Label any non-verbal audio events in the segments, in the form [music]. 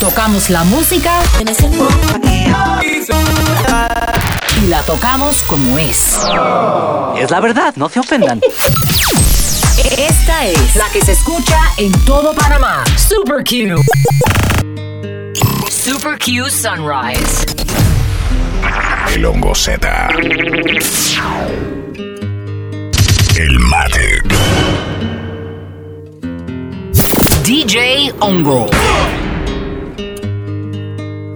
Tocamos la música y la tocamos como es. Es la verdad, no se ofendan. Esta es la que se escucha en todo Panamá. Super Q. Super Q Sunrise. El hongo Z. El mate. DJ Hongo.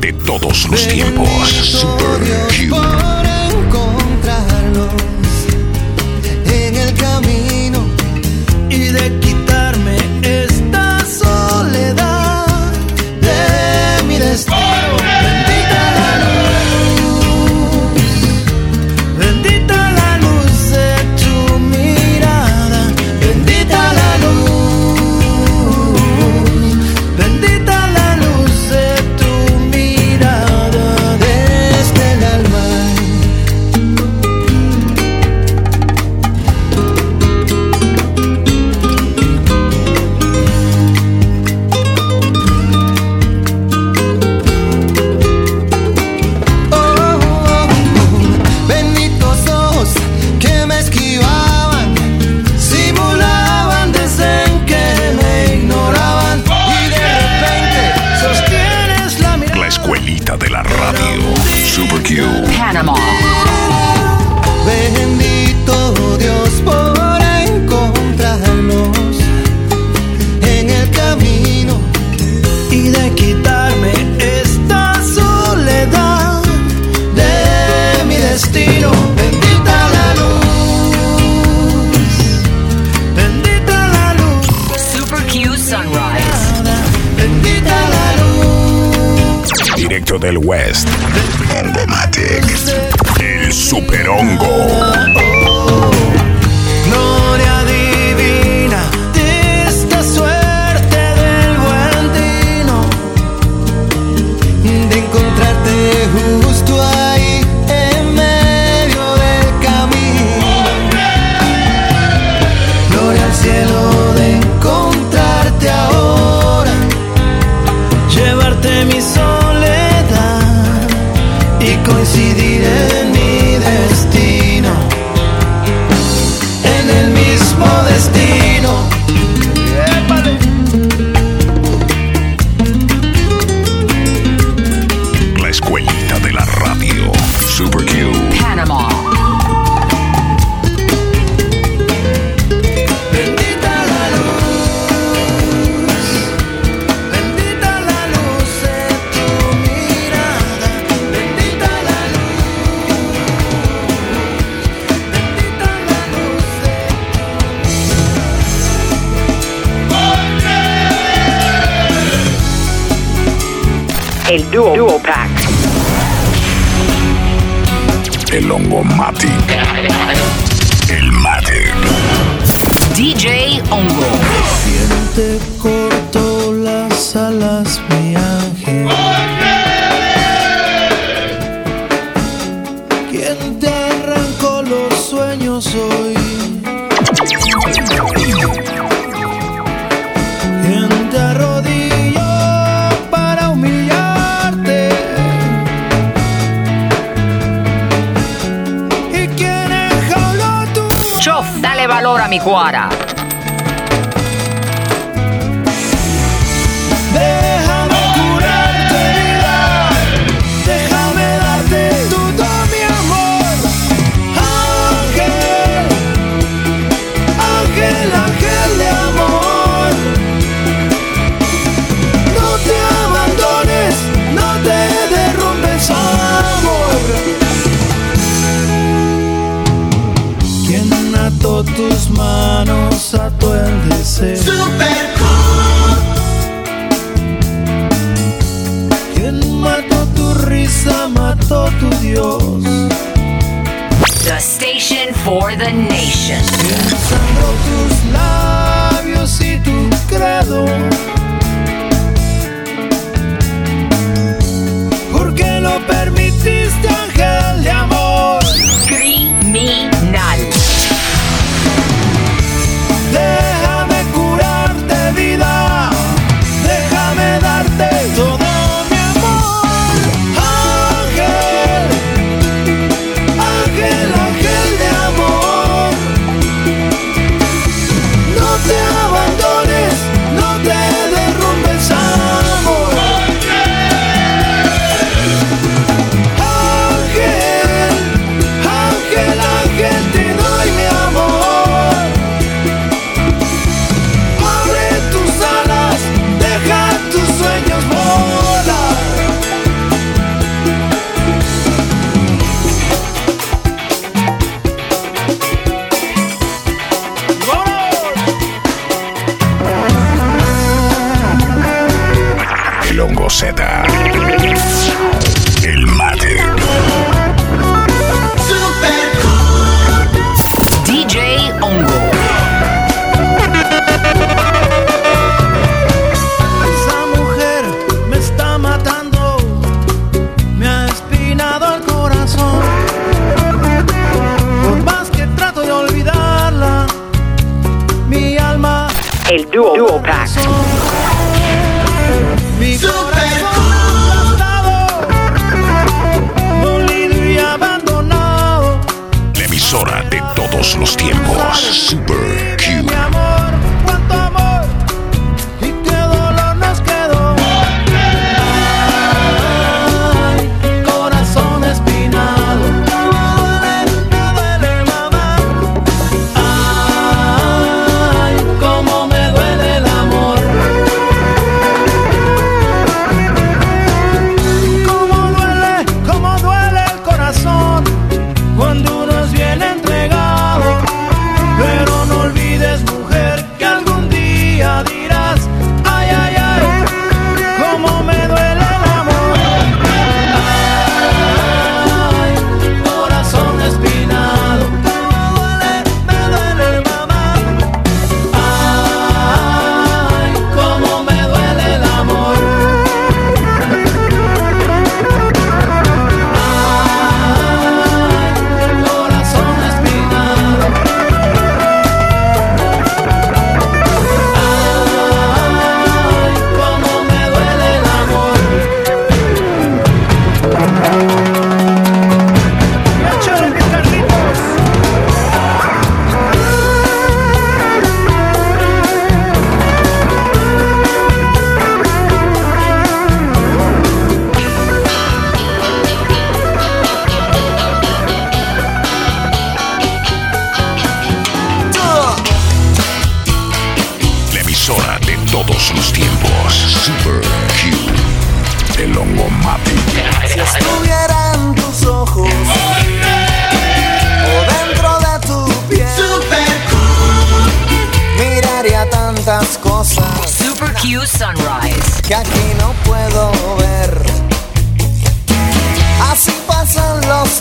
de todos los tiempos, del West. Hongomatic. El super hongo. agora!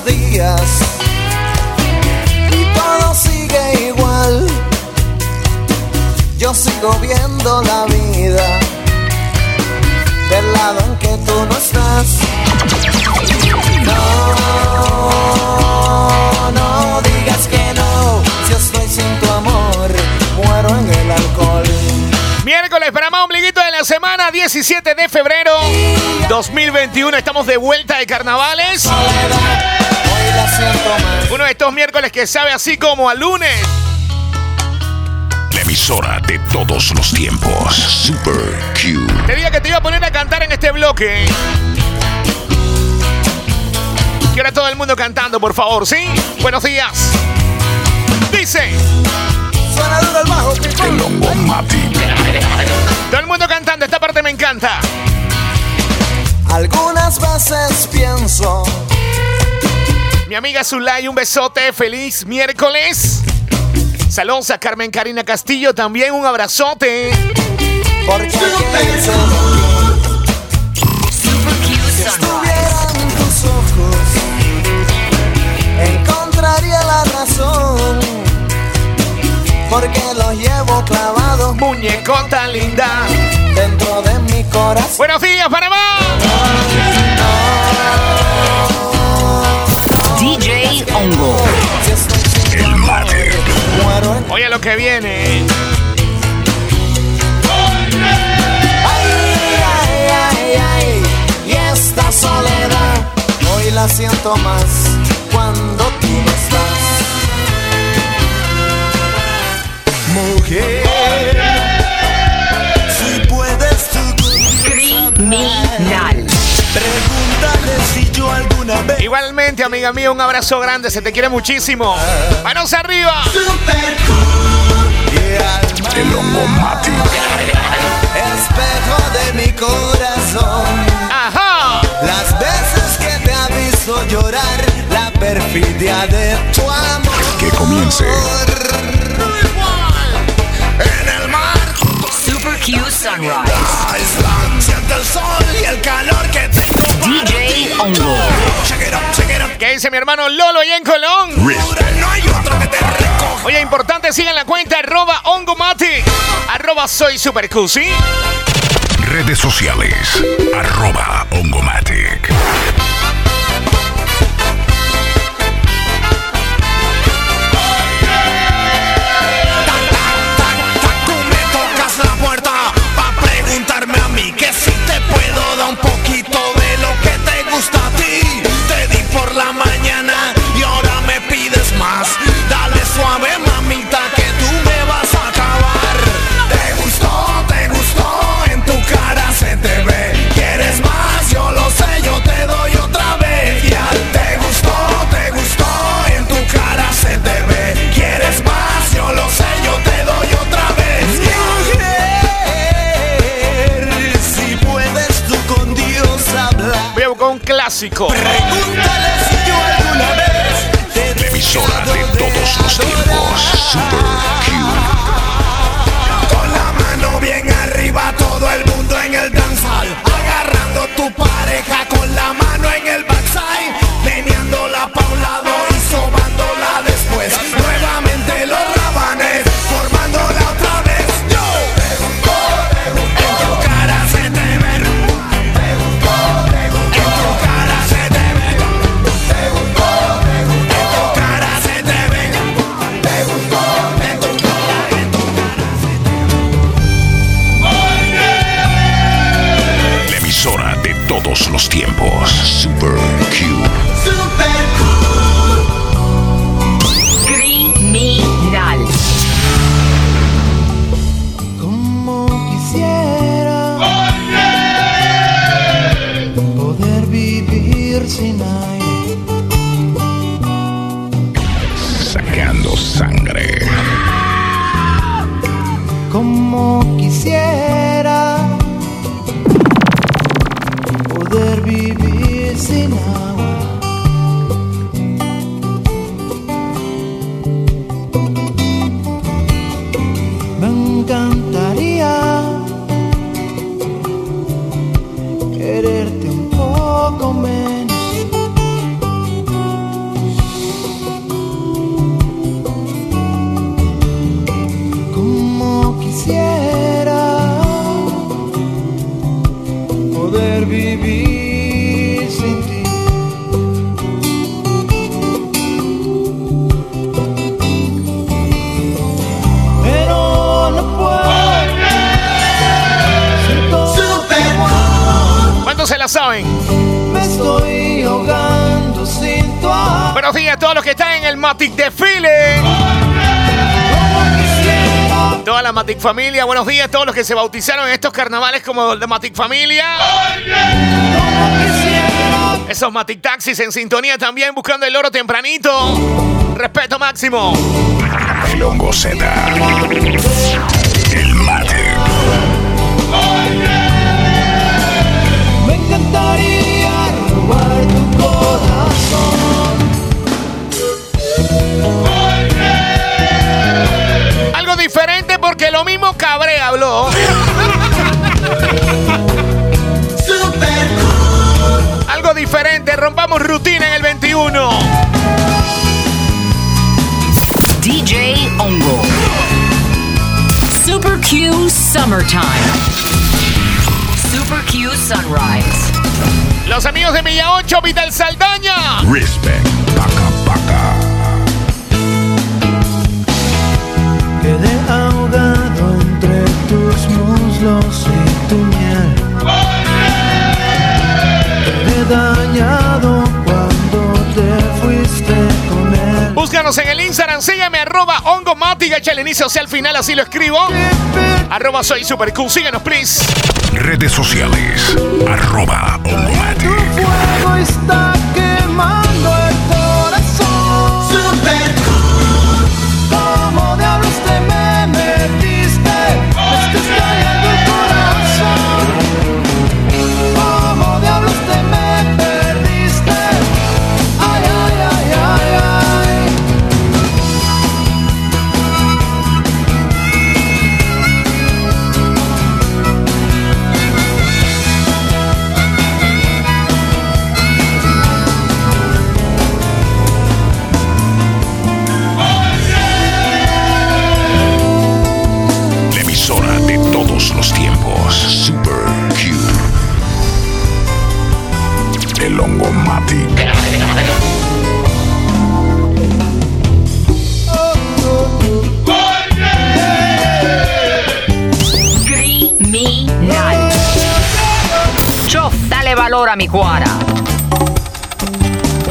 Días y todo sigue igual. Yo sigo viendo la vida del lado en que tú no estás. No, no digas que no. Si estoy sin tu amor, muero en el alcohol. Miércoles para la semana, 17 de febrero 2021. Estamos de vuelta de carnavales. Uno de estos miércoles que sabe así como a lunes. La emisora de todos los tiempos. Super Q. Te dije que te iba a poner a cantar en este bloque. Quiero a todo el mundo cantando, por favor, ¿sí? Buenos días. Dice, Suena duro el bajo. El hongo todo el mundo encanta. Algunas veces pienso Mi amiga Zulay, un besote, feliz miércoles. Saludos a Carmen Karina Castillo, también un abrazote. porque pienso porque los llevo clavados. Muñecota linda, dentro de mi corazón. Buenos días, Panamá. No, DJ Hongo. El mate. Oye lo que viene. Y esta soledad hoy la siento más Igualmente, amiga mía, un abrazo grande. Se te quiere muchísimo. Manos arriba. El espejo de mi corazón. Ajá. Las veces que te ha visto llorar, la perfidia de tu amor. Que comience. En el mar, Super Q Sunrise. Island, siente el sol y el calor que tengo. DJ Ongo. ¿Qué dice mi hermano Lolo allá en Colón? Respect. No hay otro que te recoja. Oye, importante, sigan la cuenta arroba ongomatic, arroba soy super Q, ¿sí? Redes sociales. Arroba Ongomatic. Clásico. Pregúntale si yo alguna vez te La emisora de todos los tiempos. Super Q. Con la mano bien arriba, todo el mundo en el danzal. Agarrando tu pareja con la mano Toda la Matic Familia, buenos días a todos los que se bautizaron en estos carnavales como el de Matic Familia. Esos Matic Taxis en sintonía también buscando el oro tempranito. Respeto máximo. El Hongo Z. El mate. Me encantaría robar tu corazón. Algo diferente porque lo mismo Cabré habló. Algo diferente, rompamos rutina en el 21. DJ Ongo. Super Q Summertime. Super Q Sunrise. Los amigos de Milla 8, Vital Saldaña. Respect. Paca, tus muslos y tu miel. Quedé dañado cuando te fuiste con él. Búscanos en el Instagram, sígueme arroba ongomatic, echa el inicio hacia el final, así lo escribo. Arroba soy super cool, síguenos please. Redes sociales. Arroba Tu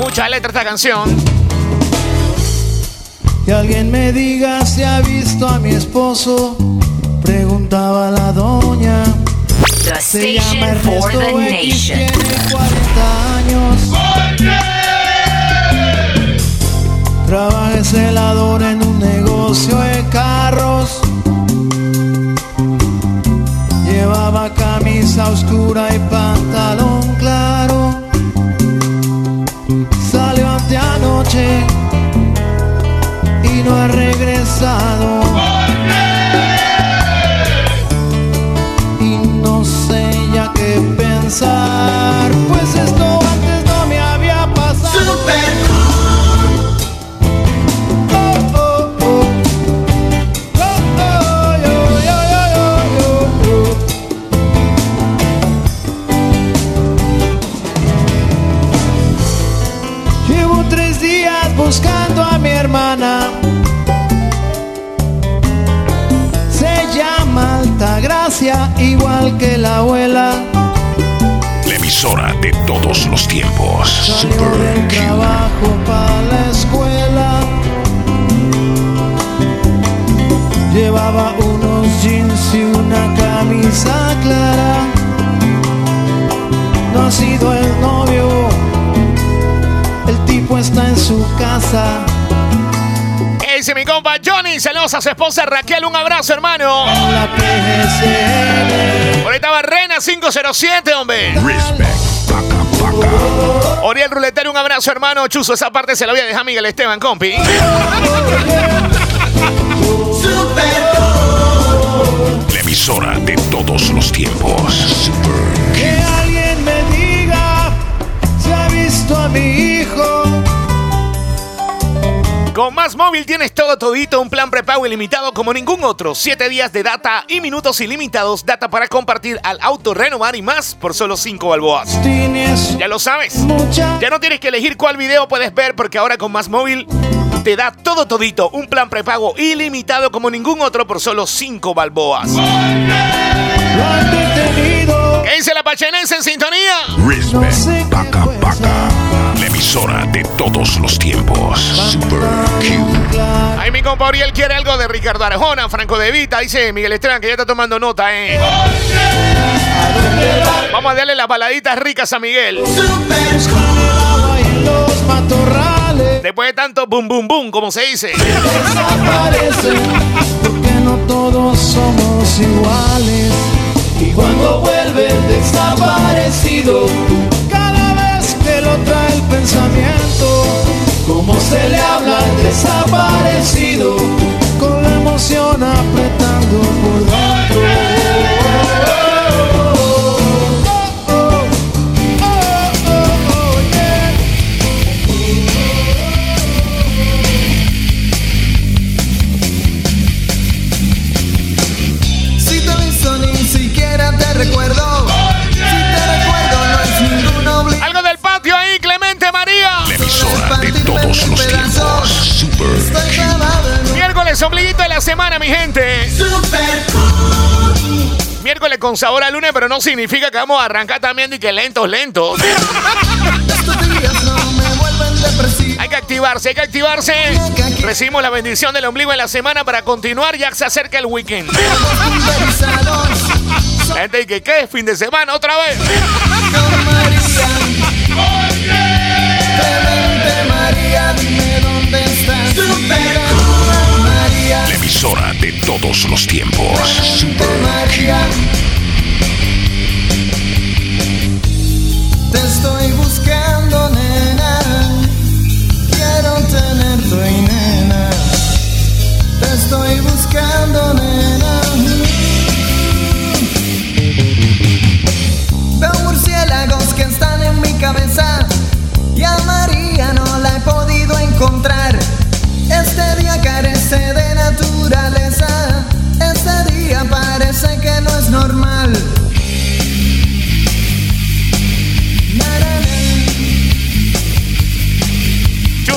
Mucha letra esta canción. Que alguien me diga si ha visto a mi esposo. Preguntaba la doña. The Se llama station for the X, nation. tiene 40 años. Trabaja celador en un negocio de carros. Llevaba camisa oscura y pantalón claro. Salió ante anoche y no ha regresado. Los tiempos. Super Q. trabajo para la escuela. Llevaba unos jeans y una camisa clara. No ha sido el novio, el tipo está en su casa. ¿Qué dice mi compa Johnny? Saludos a su esposa Raquel, un abrazo hermano. La PGCN. Por ahí estaba Rena 507, hombre. Respect. Oriel Ruletero, un abrazo hermano. Chuzo, esa parte se la voy a dejar a Miguel Esteban, compi. La emisora de todos los tiempos. Super Que alguien me diga si ha visto a mi hijo. Con Más Móvil tienes todo todito, un plan prepago ilimitado como ningún otro. Siete días de data y minutos ilimitados, data para compartir al auto, renovar y más por solo 5 balboas. Ya lo sabes. Ya no tienes que elegir cuál video puedes ver porque ahora con Más Móvil te da todo todito, un plan prepago ilimitado como ningún otro por solo 5 balboas. lo han detenido. ¿Qué dice la pachenense en sintonía? Respect. Paca, paca. La emisora de todos los tiempos. Super Q. Ahí mi compa Oriel quiere algo de Ricardo Arjona, Franco De Vita, dice Miguel Esteban que ya está tomando nota, eh. Vamos a darle las baladitas ricas a Miguel. Agua y en los matorrales Después de tanto boom boom boom, como se dice. porque no todos somos iguales. Y cuando desaparecido, cada vez que lo trae el pensamiento, como se le habla al desaparecido, con la emoción apretando con sabor a lunes, pero no significa que vamos a arrancar también y que lentos, lentos. [laughs] Hay que activarse, hay que activarse. Recibimos la bendición del ombligo en la semana para continuar, ya se acerca el weekend. La gente dice, ¿qué? ¿Fin de semana otra vez?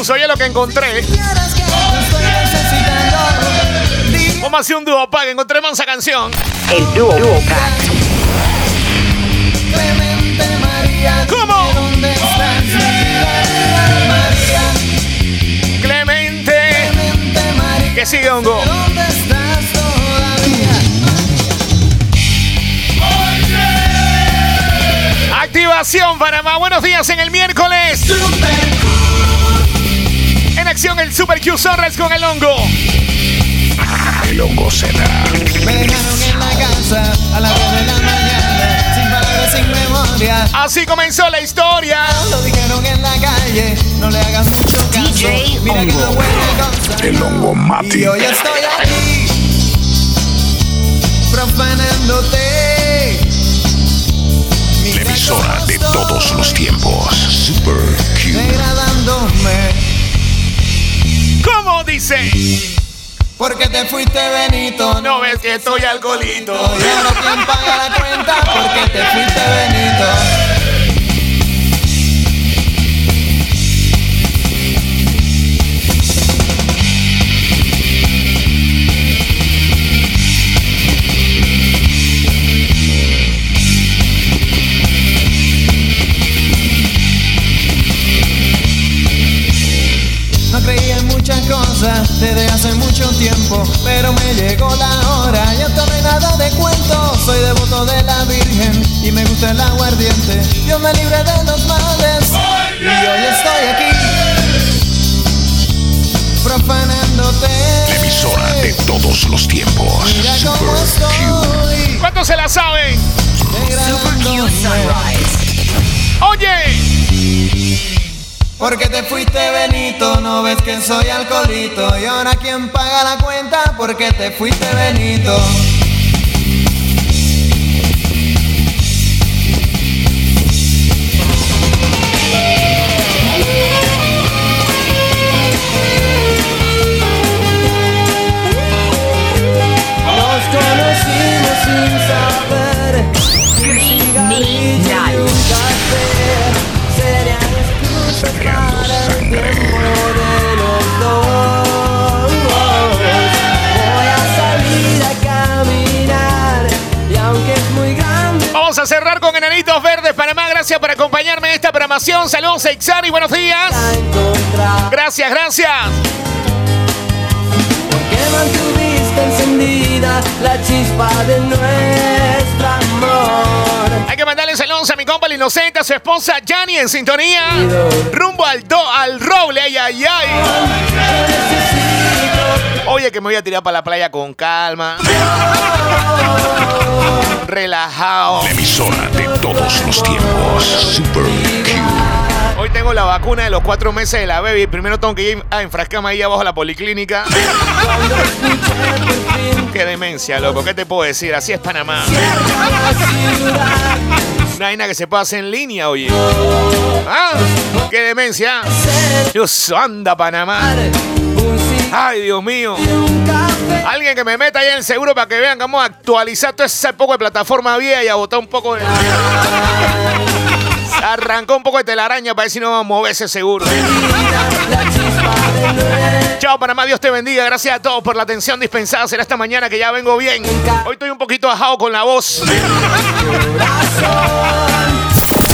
Oye lo que encontré. Vamos a hacer un dúo pack, encontré mansa canción. El Duo Pack. Clemente María. ¿Cómo? Clemente. Clemente María. Que sigue, hongo. ¿Dónde estás todavía? Activación Panamá. Buenos días en el miércoles. En acción el Super Q Sorres con el hongo. El hongo será. Me dejaron en la casa a las 10 de la mañana. Sin palabras, sin memoria. Así comenzó la historia. Lo dijeron en la calle. No le hagas mucho caso. DJ Mira que no Hongo. huele cosa. El hongo Mati. Y hoy estoy aquí profanándote. La Mira emisora de todos los tiempos. Super Q. Degradándome ¿Cómo dice? porque te fuiste Benito. No ves que estoy alcoholito. Y ahora quién paga la cuenta porque te fuiste Benito. Cosas desde hace mucho tiempo, pero me llegó la hora, ya tomé nada de cuento. Soy devoto de la Virgen y me gusta el aguardiente. Dios me libre de los males y hoy estoy aquí profanándote. La emisora de todos los tiempos. Mira cómo Super Q. estoy ¿Cuántos se la saben? Super Q. Sunrise. Oye, Porque te fuiste Benito, no ves que soy alcoholito. Y ahora quién paga la cuenta, porque te fuiste Benito. Programación. Saludos, Ixari. Buenos días. Gracias, gracias. porque mantuviste encendida la chispa de nuestro amor. Hay que mandarle saludos a mi compa el inocente, a su esposa Jani en sintonía. Rumbo al do, al roble, ay, ay, ay. Oye, que me voy a tirar para la playa con calma. Relajado. La emisora de todos los tiempos. Super Q. Hoy tengo la vacuna de los cuatro meses de la baby. Primero tengo que ir a enfrascarme ahí abajo a la policlínica. [laughs] Qué demencia, loco. ¿Qué te puedo decir? Así es Panamá. Una vaina que se pasa en línea, oye. ¿Ah? ¡Qué demencia! Dios, anda Panamá. Ay, Dios mío. Alguien que me meta ahí en el seguro para que vean a actualizar todo ese poco de plataforma vieja y a botar un poco de. Arrancó un poco de telaraña para ver si no vamos a mover ese seguro. Chao Panamá, Dios te bendiga. Gracias a todos por la atención dispensada. Será esta mañana que ya vengo bien. Hoy estoy un poquito ajado con la voz.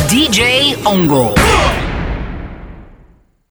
DJ Ongo.